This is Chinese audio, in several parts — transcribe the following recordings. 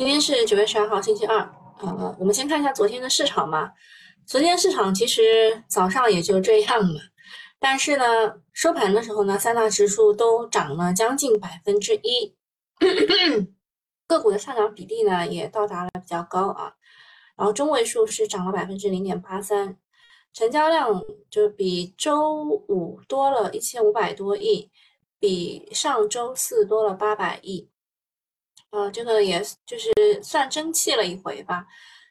今天是九月十二号，星期二。呃，我们先看一下昨天的市场嘛。昨天市场其实早上也就这样嘛，但是呢，收盘的时候呢，三大指数都涨了将近百分之一，个股的上涨比例呢也到达了比较高啊。然后中位数是涨了百分之零点八三，成交量就比周五多了一千五百多亿，比上周四多了八百亿。呃，这个也就是算争气了一回吧。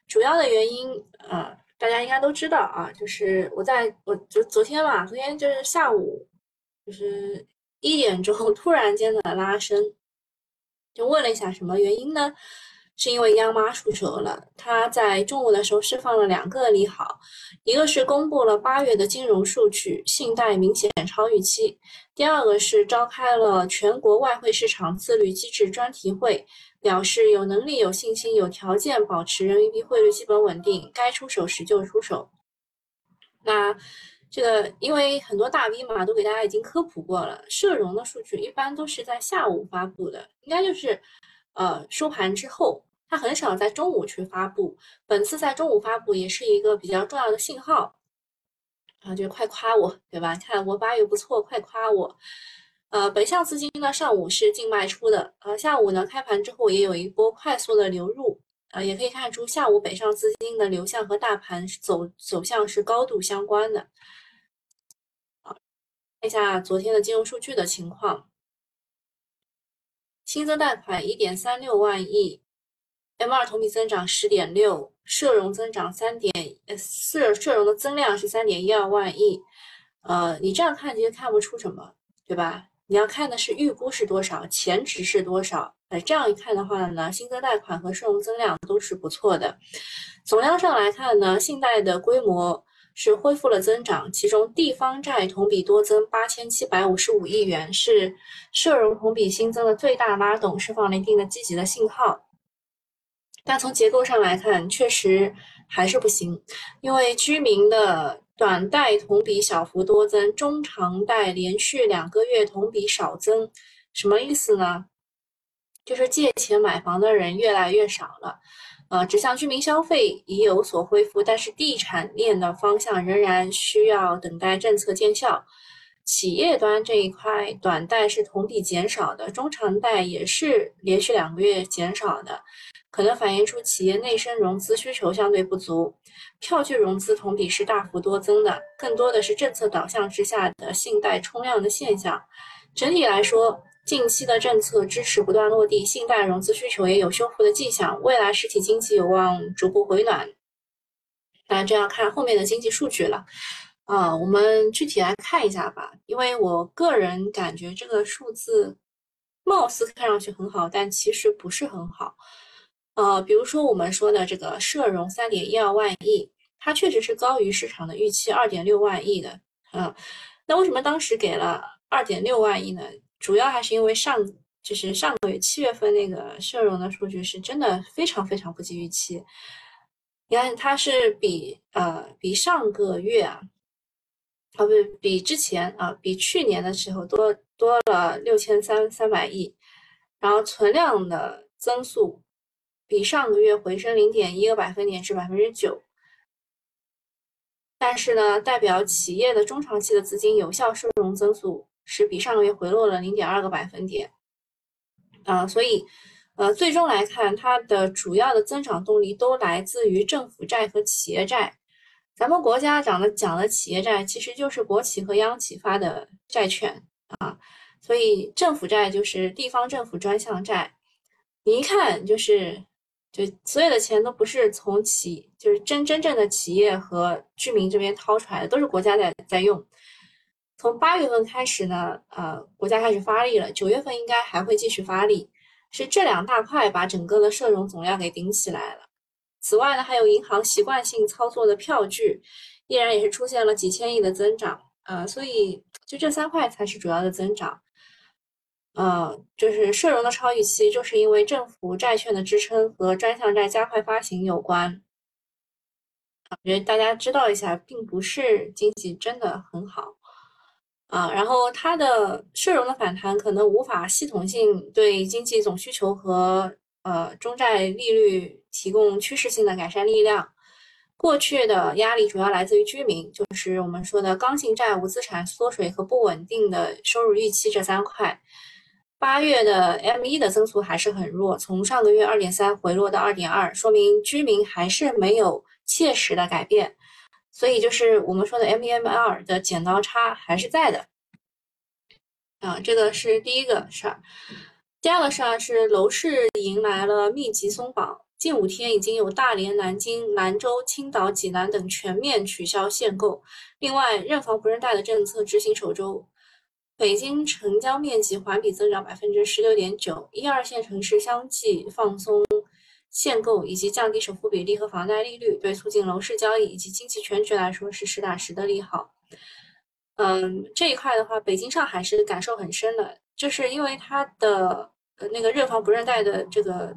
主要的原因，呃，大家应该都知道啊，就是我在我就昨天嘛，昨天就是下午，就是一点钟突然间的拉伸，就问了一下什么原因呢？是因为央妈出手了，他在中午的时候释放了两个利好，一个是公布了八月的金融数据，信贷明显超预期；第二个是召开了全国外汇市场自律机制专题会，表示有能力、有信心、有条件保持人民币汇率基本稳定，该出手时就出手。那这个因为很多大 V 嘛都给大家已经科普过了，社融的数据一般都是在下午发布的，应该就是呃收盘之后。它很少在中午去发布，本次在中午发布也是一个比较重要的信号，啊，就快夸我，对吧？看我八月不错，快夸我。呃，北向资金呢，上午是净卖出的，呃，下午呢开盘之后也有一波快速的流入，呃，也可以看出下午北上资金的流向和大盘走走向是高度相关的。好，看一下昨天的金融数据的情况，新增贷款一点三六万亿。M 二同比增长十点六，社融增长三点，呃，社社融的增量是三点一二万亿，呃，你这样看其实看不出什么，对吧？你要看的是预估是多少，前值是多少，呃，这样一看的话呢，新增贷款和社融增量都是不错的。总量上来看呢，信贷的规模是恢复了增长，其中地方债同比多增八千七百五十五亿元，是社融同比新增的最大拉动，释放了一定的积极的信号。但从结构上来看，确实还是不行，因为居民的短贷同比小幅多增，中长贷连续两个月同比少增，什么意思呢？就是借钱买房的人越来越少了。呃，指向居民消费已有所恢复，但是地产链的方向仍然需要等待政策见效。企业端这一块短贷是同比减少的，中长贷也是连续两个月减少的。可能反映出企业内生融资需求相对不足，票据融资同比是大幅多增的，更多的是政策导向之下的信贷冲量的现象。整体来说，近期的政策支持不断落地，信贷融资需求也有修复的迹象，未来实体经济有望逐步回暖。那这要看后面的经济数据了。啊，我们具体来看一下吧，因为我个人感觉这个数字貌似看上去很好，但其实不是很好。呃，比如说我们说的这个社融三点一二万亿，它确实是高于市场的预期二点六万亿的。啊，那为什么当时给了二点六万亿呢？主要还是因为上就是上个月七月份那个社融的数据是真的非常非常不及预期。你看，它是比呃比上个月啊，啊不比之前啊比去年的时候多多了六千三三百亿，然后存量的增速。比上个月回升零点一个百分点至百分之九，但是呢，代表企业的中长期的资金有效收融增速是比上个月回落了零点二个百分点，啊，所以，呃，最终来看，它的主要的增长动力都来自于政府债和企业债。咱们国家讲的讲的企业债，其实就是国企和央企发的债券啊，所以政府债就是地方政府专项债，你一看就是。就所有的钱都不是从企，就是真真正的企业和居民这边掏出来的，都是国家在在用。从八月份开始呢，呃，国家开始发力了，九月份应该还会继续发力，是这两大块把整个的社融总量给顶起来了。此外呢，还有银行习惯性操作的票据，依然也是出现了几千亿的增长，呃，所以就这三块才是主要的增长。呃，就是社融的超预期，就是因为政府债券的支撑和专项债加快发行有关。我觉得大家知道一下，并不是经济真的很好啊。然后它的社融的反弹可能无法系统性对经济总需求和呃中债利率提供趋势性的改善力量。过去的压力主要来自于居民，就是我们说的刚性债务、资产缩水和不稳定的收入预期这三块。八月的 M 一的增速还是很弱，从上个月二点三回落到二点二，说明居民还是没有切实的改变。所以就是我们说的 M 一 M 二的剪刀差还是在的。啊，这个是第一个事儿。第二个事儿是楼市迎来了密集松绑。近五天已经有大连、南京、兰州、青岛、济南等全面取消限购。另外，认房不认贷的政策执行首周，北京成交面积环比增长百分之十六点九，一二线城市相继放松限购以及降低首付比例和房贷利率，对促进楼市交易以及经济全局来说是实打实的利好。嗯，这一块的话，北京、上海是感受很深的，就是因为它的那个认房不认贷的这个。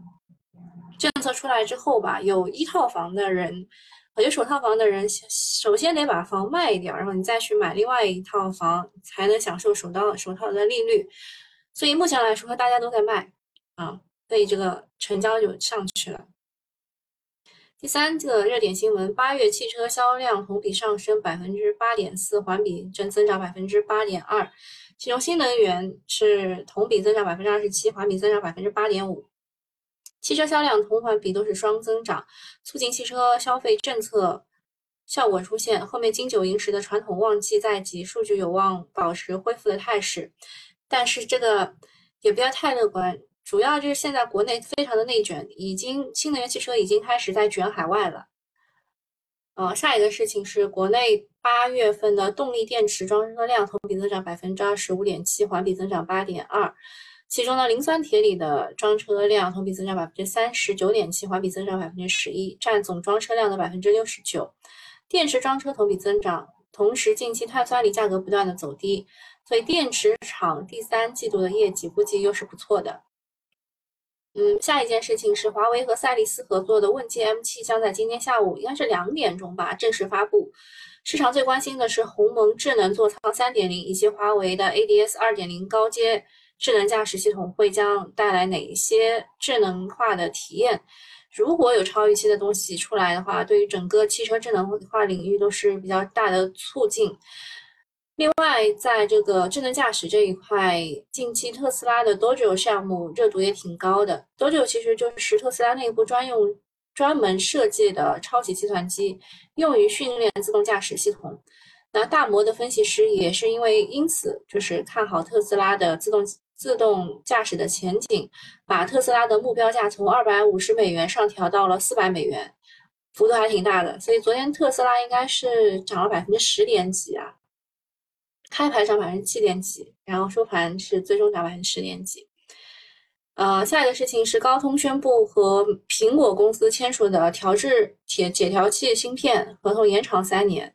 政策出来之后吧，有一套房的人，我觉得首套房的人，首先得把房卖掉，然后你再去买另外一套房，才能享受首套首套的利率。所以目前来说，大家都在卖啊，所以这个成交就上去了。第三个热点新闻，八月汽车销量同比上升百分之八点四，环比正增长百分之八点二，其中新能源是同比增长百分之二十七，环比增长百分之八点五。汽车销量同环比都是双增长，促进汽车消费政策效果出现。后面金九银十的传统旺季在即，数据有望保持恢复的态势。但是这个也不要太乐观，主要就是现在国内非常的内卷，已经新能源汽车已经开始在卷海外了。呃，下一个事情是国内八月份的动力电池装车量同比增长百分之二十五点七，环比增长八点二。其中呢，磷酸铁锂的装车量同比增长百分之三十九点七，环比增长百分之十一，占总装车量的百分之六十九。电池装车同比增长，同时近期碳酸锂价格不断的走低，所以电池厂第三季度的业绩估计又是不错的。嗯，下一件事情是华为和赛力斯合作的问界 M7 将在今天下午应该是两点钟吧正式发布。市场最关心的是鸿蒙智能座舱三点零以及华为的 ADS 二点零高阶。智能驾驶系统会将带来哪一些智能化的体验？如果有超预期的东西出来的话，对于整个汽车智能化领域都是比较大的促进。另外，在这个智能驾驶这一块，近期特斯拉的 Dojo 项目热度也挺高的。Dojo 其实就是特斯拉内部专用、专门设计的超级计算机，用于训练自动驾驶系统。那大摩的分析师也是因为因此就是看好特斯拉的自动。自动驾驶的前景，把特斯拉的目标价从二百五十美元上调到了四百美元，幅度还挺大的。所以昨天特斯拉应该是涨了百分之十点几啊，开盘涨百分之七点几，然后收盘是最终涨百分之十点几。呃，下一个事情是高通宣布和苹果公司签署的调制铁解调器芯片合同延长三年。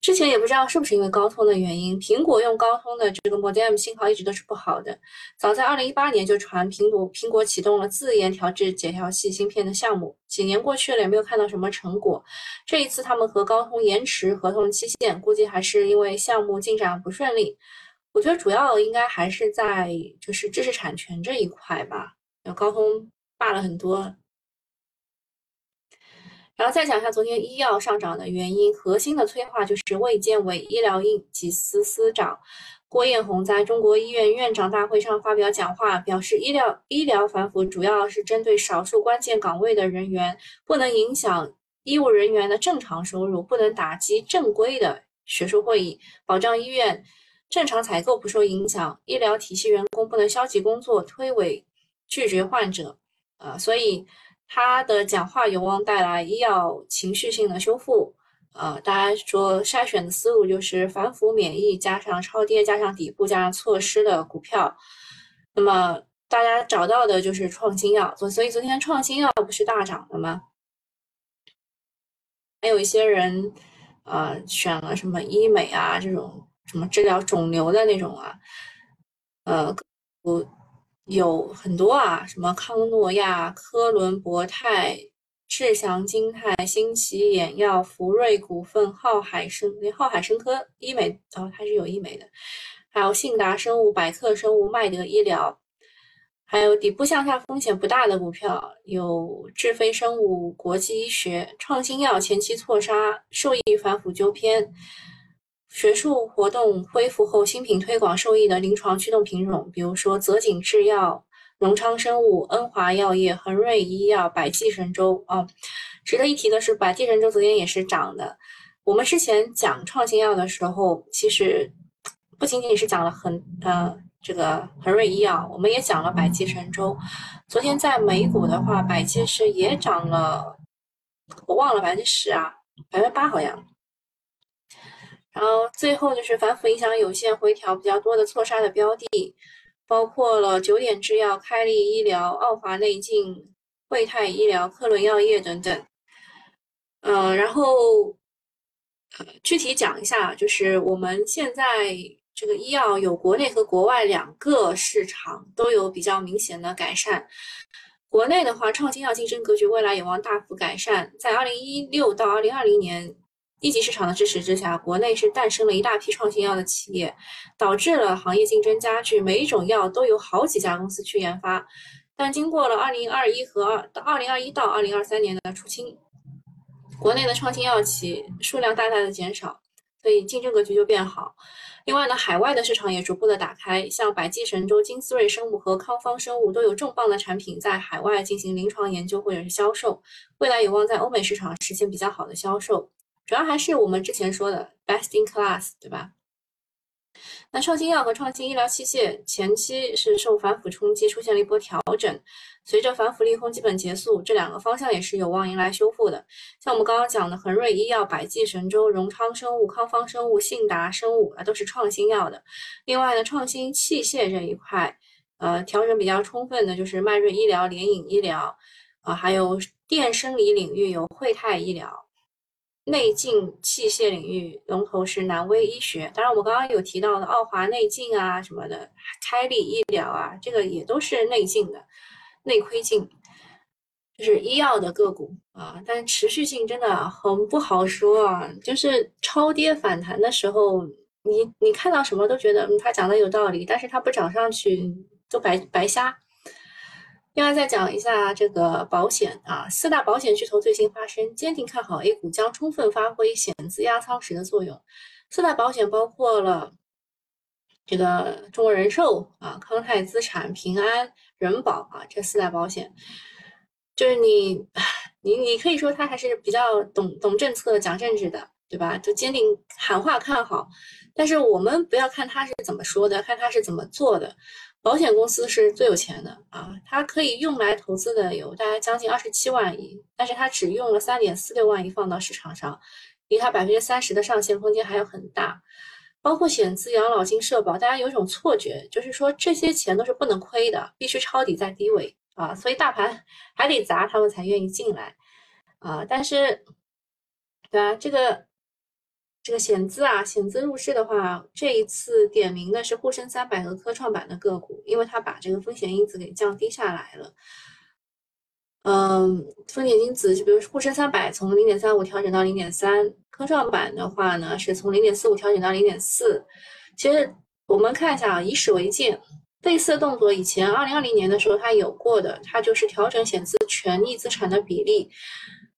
之前也不知道是不是因为高通的原因，苹果用高通的这个 Modem 信号一直都是不好的。早在2018年就传苹果苹果启动了自研调制解调器芯片的项目，几年过去了也没有看到什么成果。这一次他们和高通延迟合同期限，估计还是因为项目进展不顺利。我觉得主要应该还是在就是知识产权这一块吧，高通霸了很多。然后再讲一下昨天医药上涨的原因，核心的催化就是卫健委医疗应急司司长郭艳红在中国医院院长大会上发表讲话，表示医疗医疗反腐主要是针对少数关键岗位的人员，不能影响医务人员的正常收入，不能打击正规的学术会议，保障医院正常采购不受影响，医疗体系员工不能消极工作、推诿拒绝患者，啊，所以。他的讲话有望带来医药情绪性的修复，呃，大家说筛选的思路就是反腐免疫加上超跌加上底部加上错失的股票，那么大家找到的就是创新药，所所以昨天创新药不是大涨的吗？还有一些人，呃，选了什么医美啊这种什么治疗肿瘤的那种啊，呃，我。有很多啊，什么康诺亚、科伦博泰、智祥金泰、新奇眼药、福瑞股份、浩海生，浩海生科医美哦，它是有医美的，还有信达生物、百克生物、麦德医疗，还有底部向下风险不大的股票，有智飞生物、国际医学、创新药前期错杀，受益于反腐纠偏，学术活动恢复后新品推广受益的临床驱动品种，比如说泽锦制药、荣昌生物、恩华药业、恒瑞医药、百济神州啊。值得一提的是，百济神州昨天也是涨的。我们之前讲创新药的时候，其实不仅仅是讲了恒呃。这个恒瑞医药，我们也讲了百济神州。昨天在美股的话，百济是也涨了，我忘了百分之十啊，百分之八好像。然后最后就是反腐影响有限、回调比较多的错杀的标的，包括了九点制药、开利医疗、奥华内镜、惠泰医疗、克伦药业等等。嗯，然后呃，具体讲一下，就是我们现在。这个医药有国内和国外两个市场都有比较明显的改善。国内的话，创新药竞争格局未来有望大幅改善。在二零一六到二零二零年一级市场的支持之下，国内是诞生了一大批创新药的企业，导致了行业竞争加剧。每一种药都有好几家公司去研发，但经过了二零二一和二到二零二一到二零二三年的出清，国内的创新药企数量大大的减少，所以竞争格局就变好。另外呢，海外的市场也逐步的打开，像百济神州、金斯瑞生物和康方生物都有重磅的产品在海外进行临床研究或者是销售，未来有望在欧美市场实现比较好的销售。主要还是我们之前说的 best in class，对吧？那创新药和创新医疗器械前期是受反腐冲击，出现了一波调整。随着反腐利空基本结束，这两个方向也是有望迎来修复的。像我们刚刚讲的恒瑞医药、百济神州、荣昌生物、康方生物、信达生物啊，都是创新药的。另外呢，创新器械这一块，呃，调整比较充分的就是迈瑞医疗、联影医疗，啊，还有电生理领域有惠泰医疗。内镜器械领域龙头是南威医学，当然我们刚刚有提到的奥华内镜啊什么的，开立医疗啊，这个也都是内镜的，内窥镜，就是医药的个股啊。但持续性真的很不好说啊，就是超跌反弹的时候，你你看到什么都觉得嗯他讲的有道理，但是他不涨上去就白白瞎。另外再讲一下这个保险啊，四大保险巨头最新发声，坚定看好 A 股将充分发挥险资压舱时的作用。四大保险包括了这个中国人寿啊、康泰资产、平安、人保啊这四大保险，就是你你你可以说他还是比较懂懂政策、讲政治的，对吧？就坚定喊话看好，但是我们不要看他是怎么说的，看他是怎么做的。保险公司是最有钱的啊，它可以用来投资的有大概将近二十七万亿，但是它只用了三点四六万亿放到市场上，离它百分之三十的上限空间还有很大。包括险资、养老金、社保，大家有一种错觉，就是说这些钱都是不能亏的，必须抄底在低位啊，所以大盘还得砸他们才愿意进来啊。但是，对吧？这个。这个险资啊，险资入市的话，这一次点名的是沪深三百和科创板的个股，因为它把这个风险因子给降低下来了。嗯，风险因子就比如沪深三百从零点三五调整到零点三，科创板的话呢是从零点四五调整到零点四。其实我们看一下啊，以史为鉴，类似的动作以前二零二零年的时候它有过的，它就是调整险资权益资产的比例。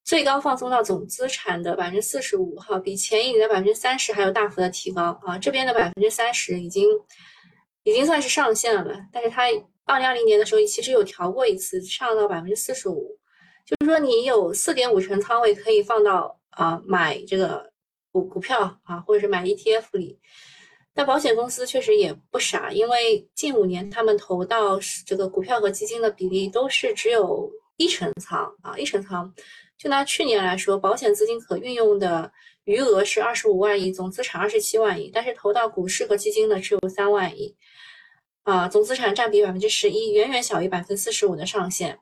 最高放松到总资产的百分之四十五，哈，比前一年的百分之三十还有大幅的提高啊！这边的百分之三十已经已经算是上限了，但是它二零二零年的时候其实有调过一次，上到百分之四十五，就是说你有四点五成仓位可以放到啊买这个股股票啊，或者是买 ETF 里。但保险公司确实也不傻，因为近五年他们投到这个股票和基金的比例都是只有一成仓啊，一成仓。就拿去年来说，保险资金可运用的余额是二十五万亿，总资产二十七万亿，但是投到股市和基金的只有三万亿，啊，总资产占比百分之十一，远远小于百分之四十五的上限。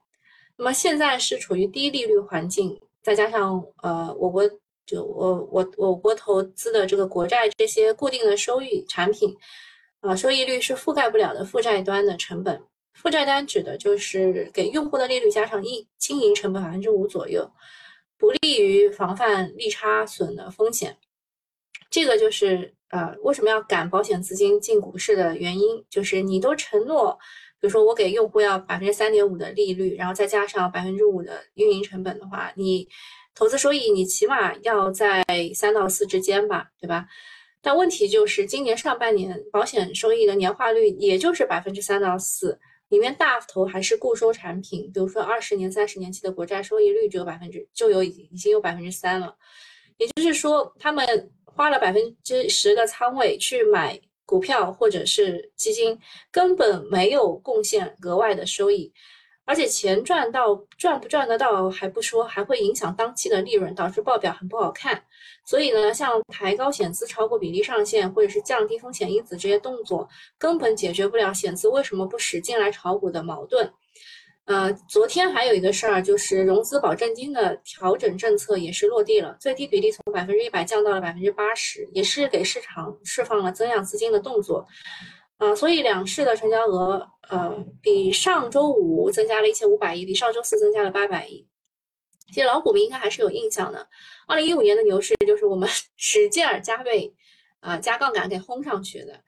那么现在是处于低利率环境，再加上呃，我国就我我我国投资的这个国债这些固定的收益产品，啊，收益率是覆盖不了的负债端的成本。负债单指的就是给用户的利率加上一经营成本百分之五左右，不利于防范利差损的风险。这个就是呃为什么要赶保险资金进股市的原因，就是你都承诺比如说我给用户要百分之三点五的利率，然后再加上百分之五的运营成本的话，你投资收益你起码要在三到四之间吧，对吧？但问题就是今年上半年保险收益的年化率也就是百分之三到四，里面大头还是固收产品，比如说二十年、三十年期的国债收益率只有百分之就有已已经有百分之三了，也就是说他们花了百分之十的仓位去买。股票或者是基金根本没有贡献额外的收益，而且钱赚到赚不赚得到还不说，还会影响当期的利润，导致报表很不好看。所以呢，像抬高险资超过比例上限，或者是降低风险因子这些动作，根本解决不了险资为什么不使劲来炒股的矛盾。呃，昨天还有一个事儿，就是融资保证金的调整政策也是落地了，最低比例从百分之一百降到了百分之八十，也是给市场释放了增量资金的动作。啊，所以两市的成交额，呃，比上周五增加了一千五百亿，比上周四增加了八百亿。其实老股民应该还是有印象的，二零一五年的牛市就是我们 使劲儿加倍，啊，加杠杆给轰上去的。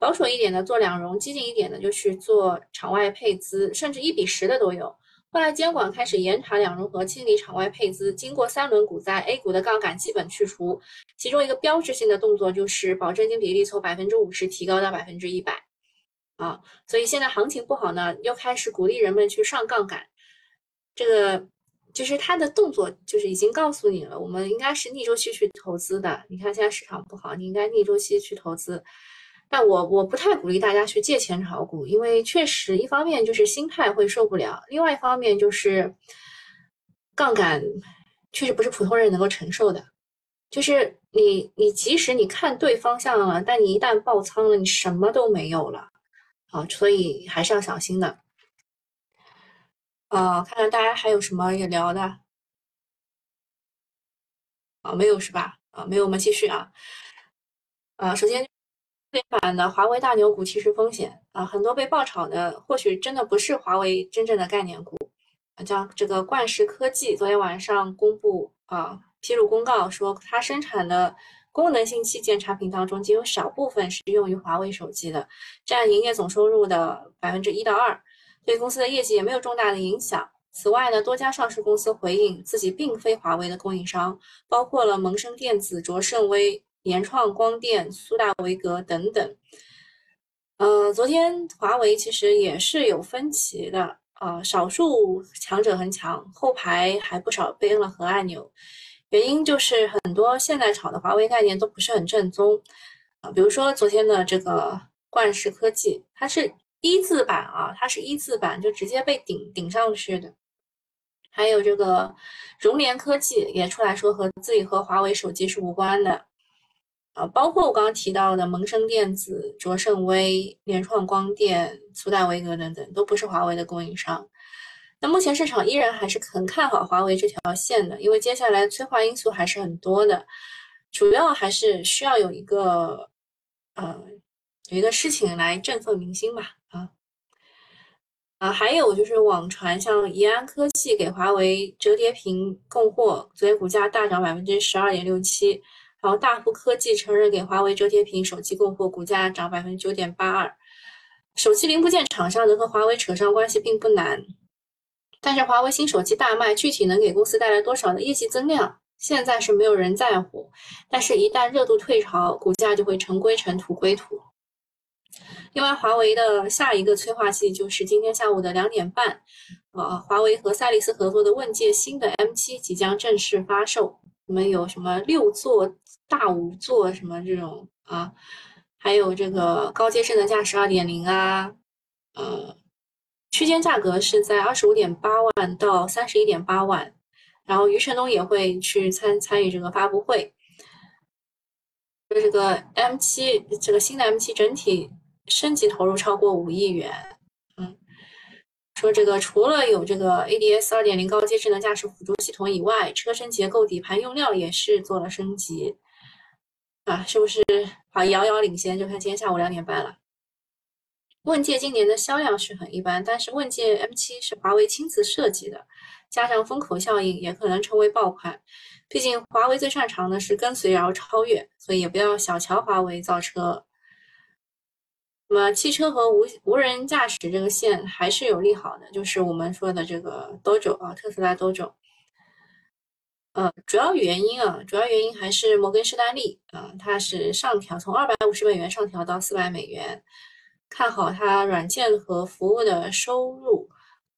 保守一点的做两融，激进一点的就去做场外配资，甚至一比十的都有。后来监管开始严查两融和清理场外配资，经过三轮股灾，A 股的杠杆基本去除。其中一个标志性的动作就是保证金比例从百分之五十提高到百分之一百。啊，所以现在行情不好呢，又开始鼓励人们去上杠杆。这个就是他的动作，就是已经告诉你了，我们应该是逆周期去投资的。你看现在市场不好，你应该逆周期去投资。但我我不太鼓励大家去借钱炒股，因为确实一方面就是心态会受不了，另外一方面就是杠杆确实不是普通人能够承受的。就是你你即使你看对方向了，但你一旦爆仓了，你什么都没有了。啊，所以还是要小心的。啊，看看大家还有什么要聊的？啊，没有是吧？啊，没有，我们继续啊。啊，首先。对版的华为大牛股其实风险啊，很多被爆炒的，或许真的不是华为真正的概念股啊。像这个冠石科技，昨天晚上公布啊，披露公告说，它生产的功能性器件产品当中，仅有少部分是用于华为手机的，占营业总收入的百分之一到二，对公司的业绩也没有重大的影响。此外呢，多家上市公司回应自己并非华为的供应商，包括了蒙生电子、卓胜微。联创光电、苏大维格等等，呃，昨天华为其实也是有分歧的啊，少数强者很强，后排还不少被摁了核按钮，原因就是很多现在炒的华为概念都不是很正宗。啊，比如说昨天的这个冠石科技，它是一字板啊，它是一字板就直接被顶顶上去的，还有这个融联科技也出来说和自己和华为手机是无关的。啊，包括我刚刚提到的蒙生电子、卓胜微、联创光电、苏大维格等等，都不是华为的供应商。那目前市场依然还是很看好华为这条线的，因为接下来催化因素还是很多的，主要还是需要有一个呃有一个事情来振奋民心吧。啊啊，还有就是网传像宜安科技给华为折叠屏供货，昨天股价大涨百分之十二点六七。然后大富科技承认给华为折叠屏手机供货，股价涨百分之九点八二。手机零部件厂商能和华为扯上关系并不难，但是华为新手机大卖，具体能给公司带来多少的业绩增量，现在是没有人在乎。但是，一旦热度退潮，股价就会尘归尘，土归土。另外，华为的下一个催化剂就是今天下午的两点半，呃，华为和赛力斯合作的问界新的 M7 即将正式发售。我们有什么六座？大五座什么这种啊，还有这个高阶智能驾驶二点零啊，呃，区间价格是在二十五点八万到三十一点八万，然后余承东也会去参参与这个发布会。这个 M 七这个新的 M 七整体升级投入超过五亿元，嗯，说这个除了有这个 ADS 二点零高阶智能驾驶辅助系统以外，车身结构、底盘用料也是做了升级。啊，是不是好？遥遥领先，就看今天下午两点半了。问界今年的销量是很一般，但是问界 M7 是华为亲自设计的，加上风口效应，也可能成为爆款。毕竟华为最擅长的是跟随然后超越，所以也不要小瞧华为造车。那么汽车和无无人驾驶这个线还是有利好的，就是我们说的这个 Dojo 啊，特斯拉 Dojo。呃，主要原因啊，主要原因还是摩根士丹利啊，它是上调从二百五十美元上调到四百美元，看好它软件和服务的收入。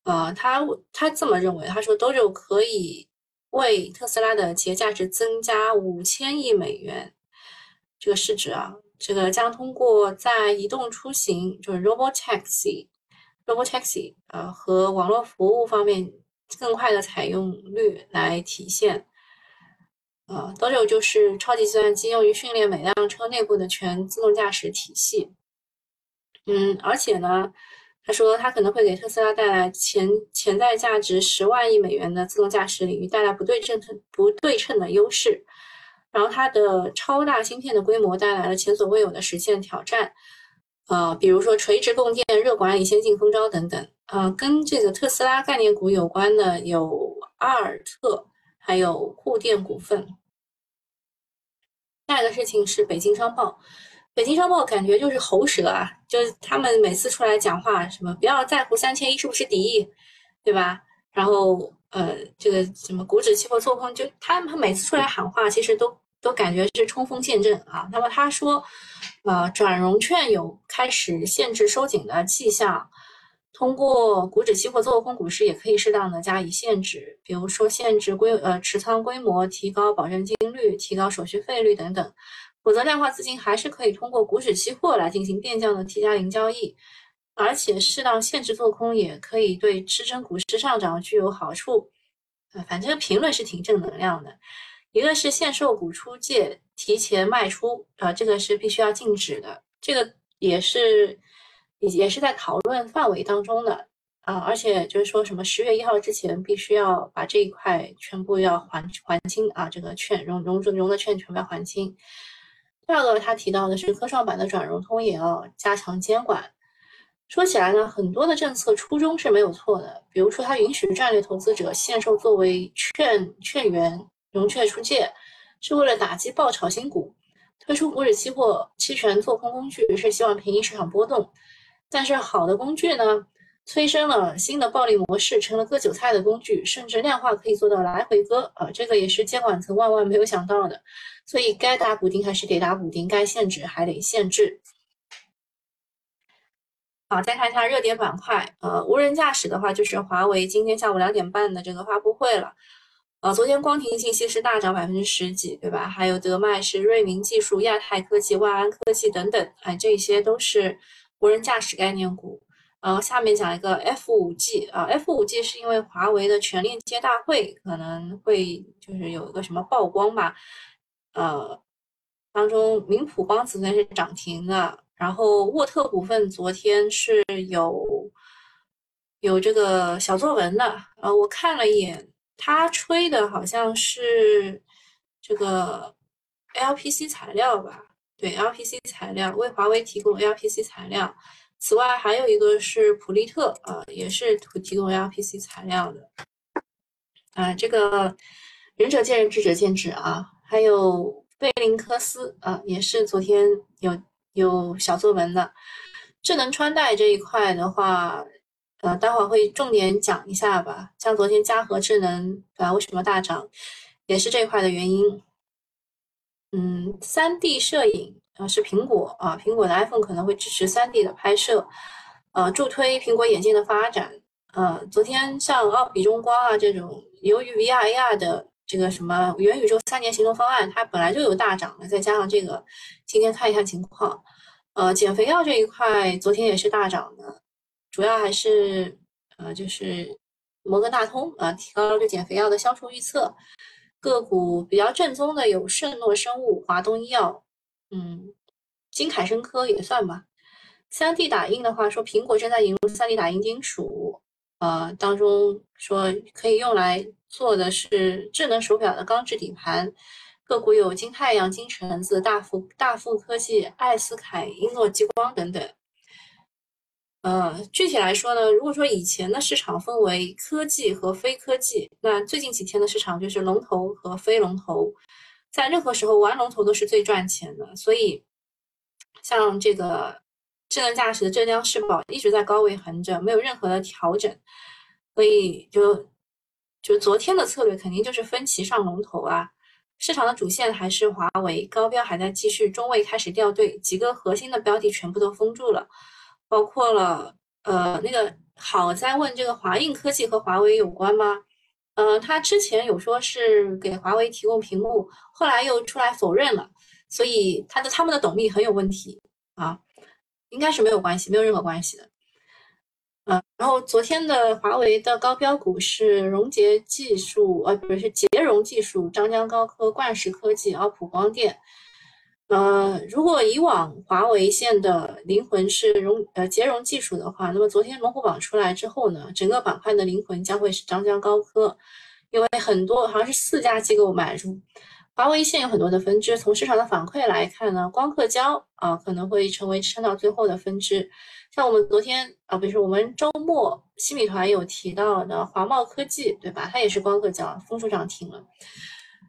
呃，他他这么认为，他说 Dojo 可以为特斯拉的企业价值增加五千亿美元这个市值啊，这个将通过在移动出行就是 Robotaxi，Robotaxi 呃和网络服务方面。更快的采用率来体现，呃，Dojo 就是超级计算机用于训练每辆车内部的全自动驾驶体系。嗯，而且呢，他说他可能会给特斯拉带来潜潜在价值十万亿美元的自动驾驶领域带来不对称不对称的优势。然后它的超大芯片的规模带来了前所未有的实现挑战。呃，比如说垂直供电、热管理、先进封装等等。呃，跟这个特斯拉概念股有关的有阿尔特，还有沪电股份。下一个事情是北京商报，北京商报感觉就是喉舌啊，就是他们每次出来讲话，什么不要在乎三千一是不是敌，对吧？然后呃，这个什么股指期货做空，就他们每次出来喊话，其实都都感觉是冲锋陷阵啊。那么他说。呃，转融券有开始限制收紧的迹象，通过股指期货做空股市也可以适当的加以限制，比如说限制规呃持仓规模，提高保证金率，提高手续费率等等。否则量化资金还是可以通过股指期货来进行变相的 T 加零交易，而且适当限制做空也可以对支撑股市上涨具有好处。呃，反正评论是挺正能量的。一个是限售股出借提前卖出，啊，这个是必须要禁止的，这个也是也是在讨论范围当中的啊，而且就是说什么十月一号之前必须要把这一块全部要还还清啊，这个券融融融的券全部要还清。第二个他提到的是科创板的转融通也要加强监管。说起来呢，很多的政策初衷是没有错的，比如说它允许战略投资者限售作为券券源。融券出借是为了打击爆炒新股，推出股指期货期权做空工具是希望平抑市场波动。但是好的工具呢，催生了新的暴利模式，成了割韭菜的工具，甚至量化可以做到来回割啊，这个也是监管层万万没有想到的。所以该打补丁还是得打补丁，该限制还得限制。好，再看一下热点板块，呃，无人驾驶的话，就是华为今天下午两点半的这个发布会了。啊，昨天光庭信息是大涨百分之十几，对吧？还有德迈是瑞明技术、亚太科技、万安科技等等，哎，这些都是无人驾驶概念股。呃，下面讲一个 F 五 G 啊，F 五 G 是因为华为的全链接大会可能会就是有一个什么曝光吧，呃，当中明普光子昨天是涨停的，然后沃特股份昨天是有有这个小作文的，呃，我看了一眼。他吹的好像是这个 LPC 材料吧？对，LPC 材料为华为提供 LPC 材料。此外，还有一个是普利特啊，也是提供 LPC 材料的。啊，这个仁者见仁，智者见智啊。还有贝林克斯啊，也是昨天有有小作文的。智能穿戴这一块的话。呃，待会儿会重点讲一下吧。像昨天嘉禾智能啊，为什么大涨，也是这一块的原因。嗯，三 D 摄影啊，是苹果啊，苹果的 iPhone 可能会支持三 D 的拍摄，呃，助推苹果眼镜的发展。呃，昨天像奥比中光啊这种，由于 VR AR 的这个什么元宇宙三年行动方案，它本来就有大涨的，再加上这个，今天看一下情况。呃，减肥药这一块昨天也是大涨的。主要还是呃，就是摩根大通啊，提高了对减肥药的销售预测。个股比较正宗的有圣诺生物、华东医药，嗯，金凯生科也算吧。三 D 打印的话，说苹果正在引入三 D 打印金属，呃，当中说可以用来做的是智能手表的钢制底盘。个股有金太阳、金橙子、大富大富科技、艾斯凯、英诺激光等等。呃，具体来说呢，如果说以前的市场分为科技和非科技，那最近几天的市场就是龙头和非龙头，在任何时候玩龙头都是最赚钱的。所以，像这个智能驾驶的浙江世宝一直在高位横着，没有任何的调整，所以就就昨天的策略肯定就是分歧上龙头啊。市场的主线还是华为，高标还在继续，中位开始掉队，几个核心的标的全部都封住了，包括了呃那个好在问这个华映科技和华为有关吗？呃，他之前有说是给华为提供屏幕，后来又出来否认了，所以他的他们的董秘很有问题啊，应该是没有关系，没有任何关系的。呃，然后昨天的华为的高标股是融捷技术，呃，不是捷融技术、张江高科、冠石科技、奥普光电。呃，如果以往华为线的灵魂是融呃捷融技术的话，那么昨天龙虎榜出来之后呢，整个板块的灵魂将会是张江高科，因为很多好像是四家机构买入。华为线有很多的分支，从市场的反馈来看呢，光刻胶啊可能会成为撑到最后的分支。像我们昨天啊，不是我们周末新米团有提到的华茂科技，对吧？它也是光刻胶，封住涨停了。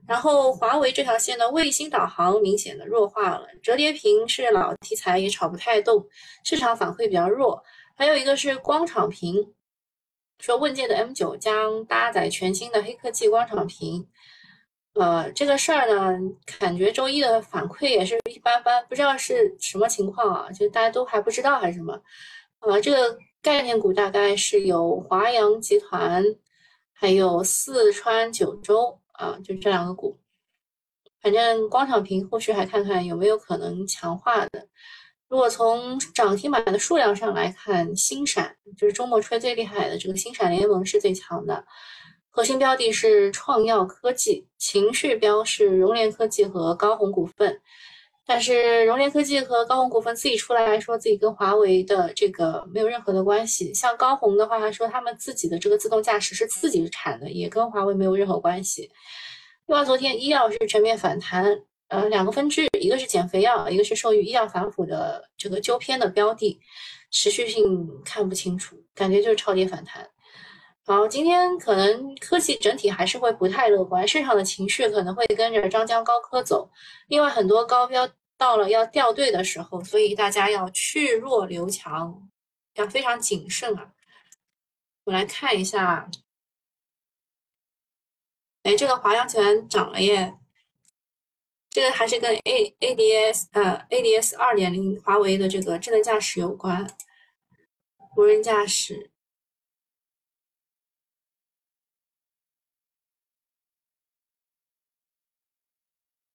然后华为这条线的卫星导航明显的弱化了，折叠屏是老题材，也炒不太动，市场反馈比较弱。还有一个是光场屏，说问界的 M9 将搭载全新的黑科技光场屏。呃，这个事儿呢，感觉周一的反馈也是一般般，不知道是什么情况啊？就大家都还不知道还是什么？呃，这个概念股大概是有华阳集团，还有四川九州啊，就这两个股。反正光场平后续还看看有没有可能强化的。如果从涨停板的数量上来看，星闪就是周末吹最厉害的这个星闪联盟是最强的。核心标的是创耀科技，情绪标是融联科技和高鸿股份，但是融联科技和高鸿股份自己出来说自己跟华为的这个没有任何的关系。像高鸿的话，他说他们自己的这个自动驾驶是自己产的，也跟华为没有任何关系。另外，昨天医药是全面反弹，呃，两个分支，一个是减肥药，一个是受益医药反腐的这个纠偏的标的，持续性看不清楚，感觉就是超跌反弹。好，今天可能科技整体还是会不太乐观，市场的情绪可能会跟着张江高科走。另外，很多高标到了要掉队的时候，所以大家要去弱留强，要非常谨慎啊。我来看一下，哎，这个华阳集团涨了耶，这个还是跟 A A D S 呃 A D S 二点零华为的这个智能驾驶有关，无人驾驶。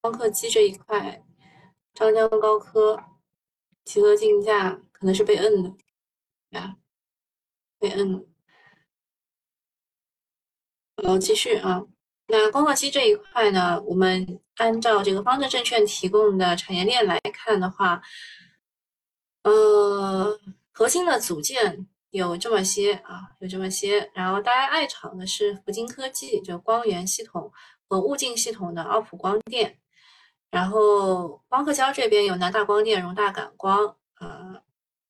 光刻机这一块，张江高科集合竞价可能是被摁的，呀，被摁。好，继续啊。那光刻机这一块呢，我们按照这个方正证券提供的产业链来看的话，呃，核心的组件有这么些啊，有这么些。然后大家爱炒的是福金科技，就光源系统和物镜系统的奥普光电。然后光刻胶这边有南大光电、荣大感光，呃，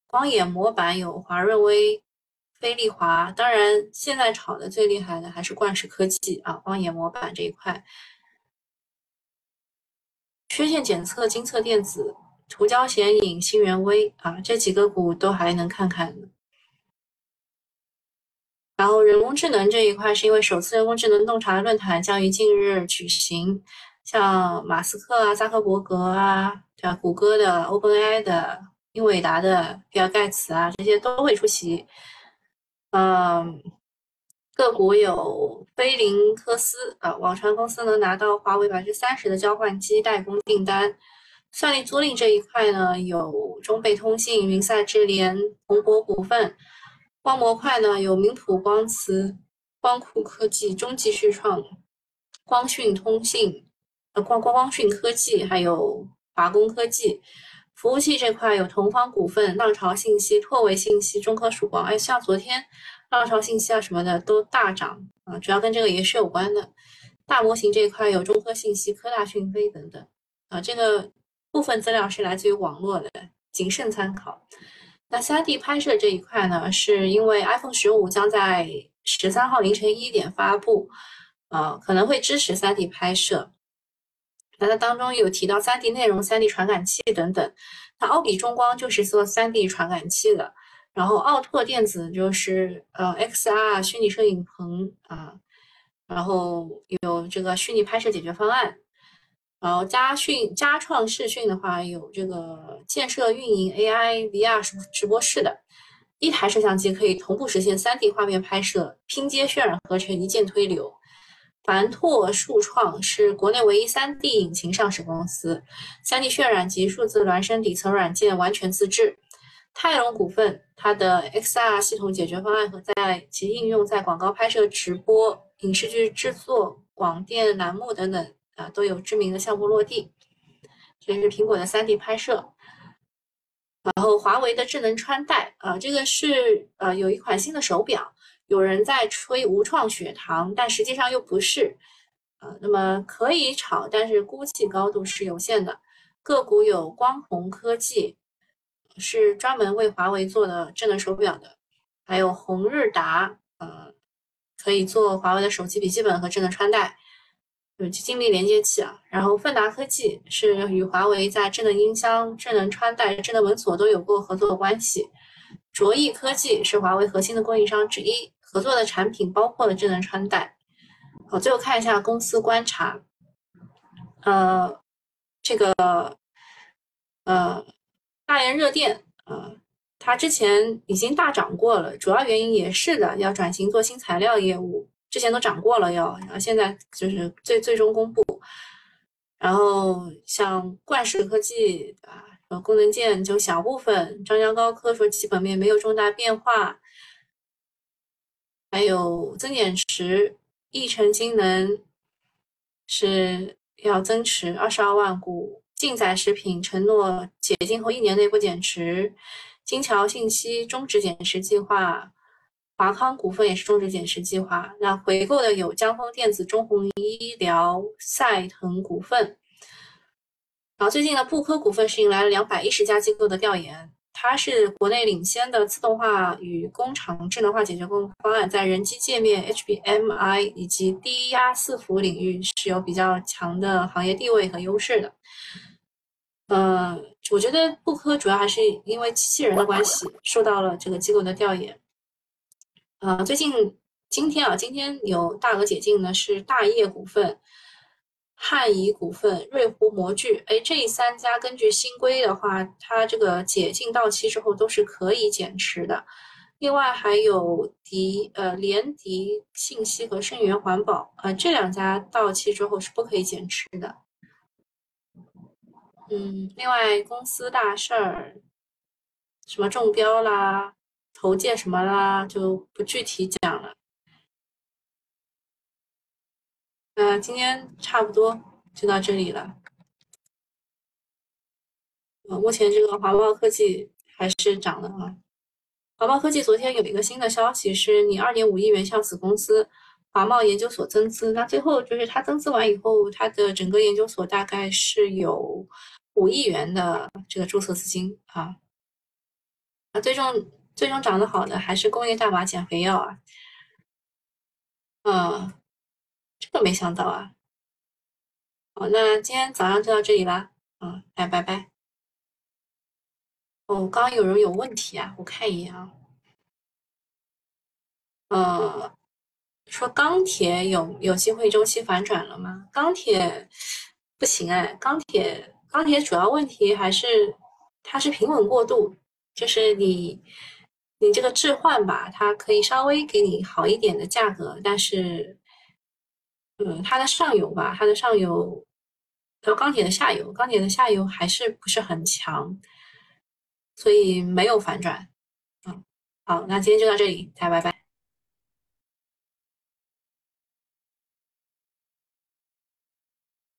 光眼模板有华润微、飞利华。当然，现在炒的最厉害的还是冠石科技啊，光眼模板这一块。缺陷检测、金测电子、涂胶显影、新源微啊，这几个股都还能看看。然后人工智能这一块，是因为首次人工智能洞察论坛将于近日举行。像马斯克啊、扎克伯格啊，对吧？谷歌的、OpenAI 的、英伟达的、比尔盖茨啊，这些都会出席。嗯，个股有飞凌科斯啊，网传公司能拿到华为百分之三十的交换机代工订单。算力租赁这一块呢，有中贝通信、云赛智联、宏博股份。光模块呢，有明普光磁、光酷科技、中继续创、光讯通信。呃，光光光讯科技，还有华工科技，服务器这块有同方股份、浪潮信息、拓维信息、中科曙光。哎，像昨天浪潮信息啊什么的都大涨啊，主要跟这个也是有关的。大模型这一块有中科信息、科大讯飞等等啊，这个部分资料是来自于网络的，谨慎参考。那三 D 拍摄这一块呢，是因为 iPhone 十五将在十三号凌晨一点发布，啊，可能会支持三 D 拍摄。那它当中有提到 3D 内容、3D 传感器等等。那奥比中光就是做 3D 传感器的，然后奥拓电子就是呃 XR 虚拟摄影棚啊，然后有这个虚拟拍摄解决方案。然后佳讯佳创视讯的话，有这个建设运营 AI VR 直播室的，一台摄像机可以同步实现 3D 画面拍摄、拼接、渲染、合成、一键推流。凡拓数创是国内唯一 3D 引擎上市公司，3D 渲染及数字孪生底层软件完全自制。泰隆股份它的 XR 系统解决方案和在其应用在广告拍摄、直播、影视剧制作、广电栏目等等。啊，都有知名的项目落地，这是苹果的 3D 拍摄，然后华为的智能穿戴啊，这个是呃有一款新的手表，有人在吹无创血糖，但实际上又不是，呃，那么可以炒，但是估计高度是有限的。个股有光弘科技，是专门为华为做的智能手表的，还有鸿日达，呃，可以做华为的手机、笔记本和智能穿戴。有精密连接器啊，然后奋达科技是与华为在智能音箱、智能穿戴、智能门锁都有过合作关系。卓翼科技是华为核心的供应商之一，合作的产品包括了智能穿戴。好，最后看一下公司观察，呃，这个呃大连热电啊，它之前已经大涨过了，主要原因也是的，要转型做新材料业务。之前都涨过了，要然后现在就是最最终公布，然后像冠世科技啊，功能键就小部分，张江高科说基本面没有重大变化，还有增减持，亿成金能是要增持二十二万股，竞载食品承诺解禁后一年内不减持，金桥信息终止减持计划。华康股份也是终止减持计划。那回购的有江丰电子、中弘医疗、赛腾股份。然后最近呢，布科股份是迎来了两百一十家机构的调研，它是国内领先的自动化与工厂智能化解决方方案，在人机界面、HBMI 以及低压伺服领域是有比较强的行业地位和优势的。呃，我觉得布科主要还是因为机器人的关系，受到了这个机构的调研。呃，最近今天啊，今天有大额解禁的是大业股份、汉仪股份、瑞湖模具。哎，这三家根据新规的话，它这个解禁到期之后都是可以减持的。另外还有迪呃联迪信息和盛源环保，呃这两家到期之后是不可以减持的。嗯，另外公司大事儿，什么中标啦？投建什么啦，就不具体讲了。那今天差不多就到这里了。呃，目前这个华贸科技还是涨的啊。华贸科技昨天有一个新的消息，是你二点五亿元向子公司华贸研究所增资，那最后就是它增资完以后，它的整个研究所大概是有五亿元的这个注册资金啊。啊，最终。最终涨得好的还是工业大麻减肥药啊，嗯，这没想到啊。好，那今天早上就到这里啦，嗯，哎，拜拜。哦，刚刚有人有问题啊，我看一眼啊。呃，说钢铁有有机会周期反转了吗？钢铁不行哎，钢铁钢铁主要问题还是它是平稳过渡，就是你。你这个置换吧，它可以稍微给你好一点的价格，但是，嗯，它的上游吧，它的上游，还有钢铁的下游，钢铁的下游还是不是很强，所以没有反转。嗯，好，那今天就到这里，大家拜拜。